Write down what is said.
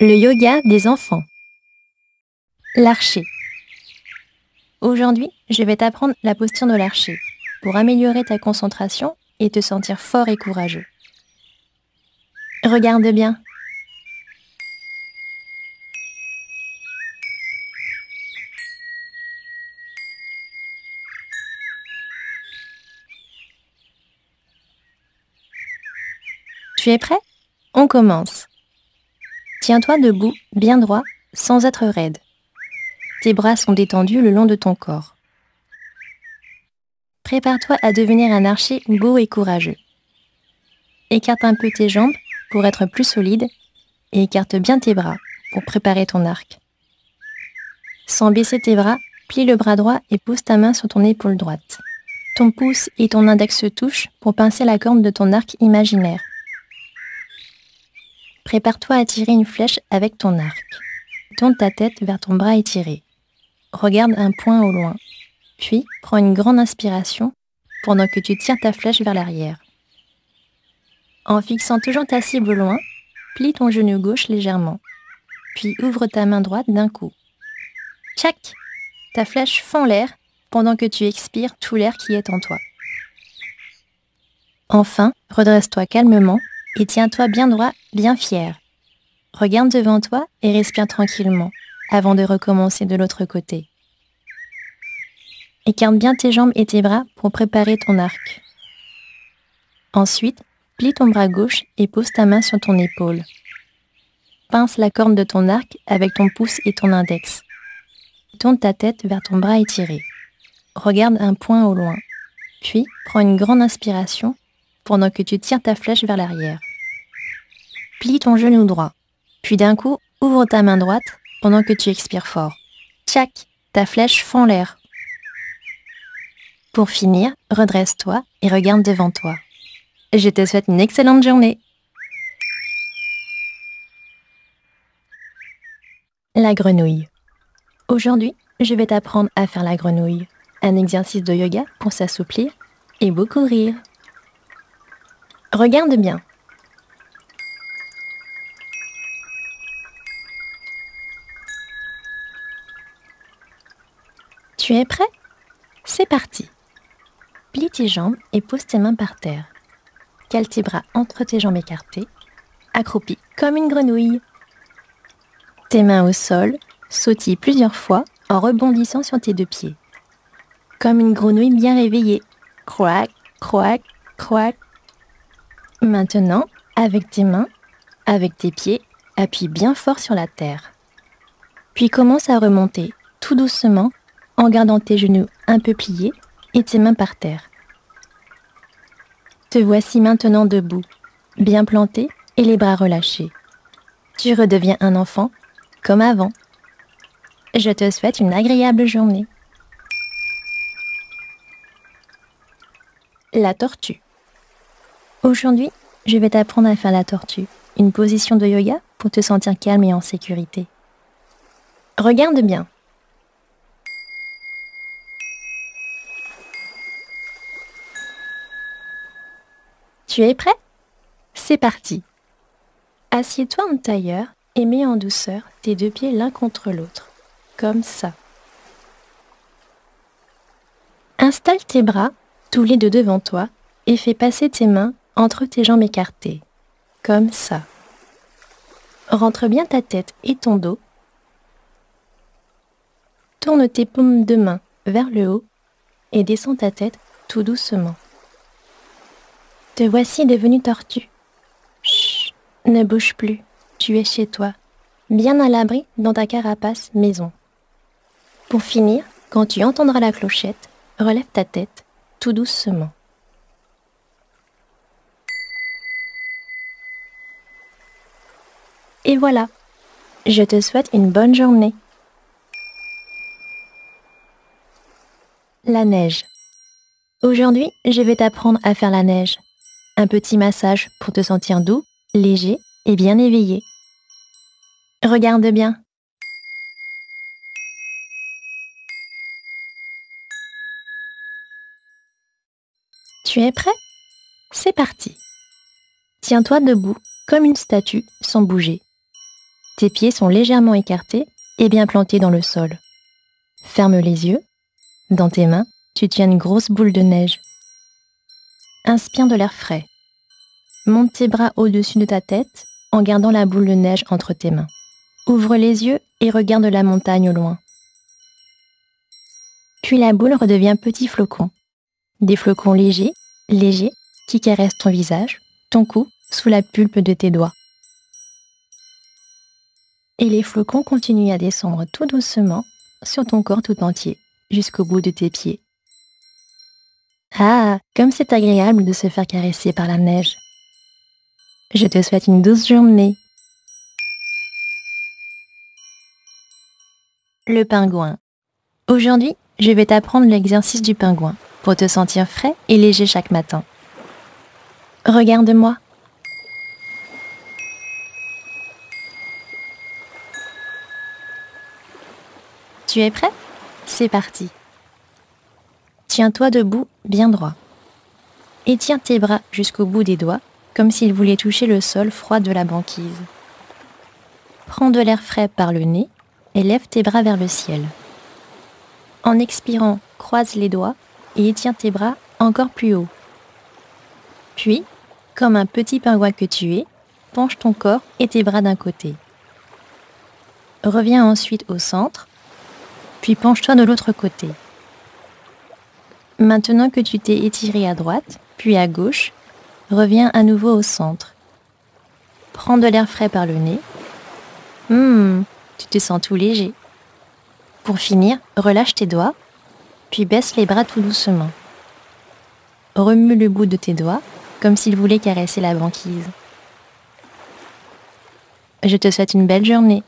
Le yoga des enfants. L'archer. Aujourd'hui, je vais t'apprendre la posture de l'archer pour améliorer ta concentration et te sentir fort et courageux. Regarde bien. Tu es prêt? On commence. Tiens-toi debout, bien droit, sans être raide. Tes bras sont détendus le long de ton corps. Prépare-toi à devenir un archer beau et courageux. Écarte un peu tes jambes pour être plus solide et écarte bien tes bras pour préparer ton arc. Sans baisser tes bras, plie le bras droit et pose ta main sur ton épaule droite. Ton pouce et ton index se touchent pour pincer la corne de ton arc imaginaire. Prépare-toi à tirer une flèche avec ton arc. Tourne ta tête vers ton bras étiré. Regarde un point au loin. Puis, prends une grande inspiration pendant que tu tires ta flèche vers l'arrière. En fixant toujours ta cible loin, plie ton genou gauche légèrement. Puis ouvre ta main droite d'un coup. Tchac Ta flèche fend l'air pendant que tu expires tout l'air qui est en toi. Enfin, redresse-toi calmement et tiens-toi bien droit, bien fier. Regarde devant toi et respire tranquillement avant de recommencer de l'autre côté. Écarte bien tes jambes et tes bras pour préparer ton arc. Ensuite, plie ton bras gauche et pose ta main sur ton épaule. Pince la corne de ton arc avec ton pouce et ton index. Tourne ta tête vers ton bras étiré. Regarde un point au loin. Puis, prends une grande inspiration pendant que tu tires ta flèche vers l'arrière. Plie ton genou droit. Puis d'un coup, ouvre ta main droite pendant que tu expires fort. Tchac, ta flèche fend l'air. Pour finir, redresse-toi et regarde devant toi. Je te souhaite une excellente journée. La grenouille. Aujourd'hui, je vais t'apprendre à faire la grenouille, un exercice de yoga pour s'assouplir et beaucoup rire. Regarde bien. Tu es prêt? C'est parti. Plie tes jambes et pose tes mains par terre. Cale tes bras entre tes jambes écartées. Accroupis comme une grenouille. Tes mains au sol, sautille plusieurs fois en rebondissant sur tes deux pieds. Comme une grenouille bien réveillée. Croac, croac, croac. Maintenant, avec tes mains, avec tes pieds, appuie bien fort sur la terre. Puis commence à remonter tout doucement en gardant tes genoux un peu pliés et tes mains par terre. Te voici maintenant debout, bien planté et les bras relâchés. Tu redeviens un enfant comme avant. Je te souhaite une agréable journée. La tortue. Aujourd'hui, je vais t'apprendre à faire la tortue, une position de yoga pour te sentir calme et en sécurité. Regarde bien. Tu es prêt? C'est parti. Assieds-toi en tailleur et mets en douceur tes deux pieds l'un contre l'autre, comme ça. Installe tes bras tous les deux devant toi et fais passer tes mains entre tes jambes écartées, comme ça. Rentre bien ta tête et ton dos. Tourne tes paumes de main vers le haut et descends ta tête tout doucement. Te voici devenu tortue. Chut, ne bouge plus, tu es chez toi, bien à l'abri dans ta carapace maison. Pour finir, quand tu entendras la clochette, relève ta tête tout doucement. Et voilà, je te souhaite une bonne journée. La neige. Aujourd'hui, je vais t'apprendre à faire la neige un petit massage pour te sentir doux, léger et bien éveillé. Regarde bien. Tu es prêt? C'est parti. Tiens-toi debout comme une statue sans bouger. Tes pieds sont légèrement écartés et bien plantés dans le sol. Ferme les yeux. Dans tes mains, tu tiens une grosse boule de neige. Inspire de l'air frais. Monte tes bras au-dessus de ta tête en gardant la boule de neige entre tes mains. Ouvre les yeux et regarde la montagne au loin. Puis la boule redevient petit flocon. Des flocons légers, légers, qui caressent ton visage, ton cou, sous la pulpe de tes doigts. Et les flocons continuent à descendre tout doucement sur ton corps tout entier, jusqu'au bout de tes pieds. Ah, comme c'est agréable de se faire caresser par la neige. Je te souhaite une douce journée. Le pingouin. Aujourd'hui, je vais t'apprendre l'exercice du pingouin pour te sentir frais et léger chaque matin. Regarde-moi. Tu es prêt? C'est parti. Tiens-toi debout bien droit. Tiens tes bras jusqu'au bout des doigts, comme s'ils voulaient toucher le sol froid de la banquise. Prends de l'air frais par le nez et lève tes bras vers le ciel. En expirant, croise les doigts et étiens tes bras encore plus haut. Puis, comme un petit pingouin que tu es, penche ton corps et tes bras d'un côté. Reviens ensuite au centre puis penche-toi de l'autre côté. Maintenant que tu t'es étiré à droite, puis à gauche, reviens à nouveau au centre. Prends de l'air frais par le nez. Hum, tu te sens tout léger. Pour finir, relâche tes doigts, puis baisse les bras tout doucement. Remue le bout de tes doigts comme s'il voulait caresser la banquise. Je te souhaite une belle journée.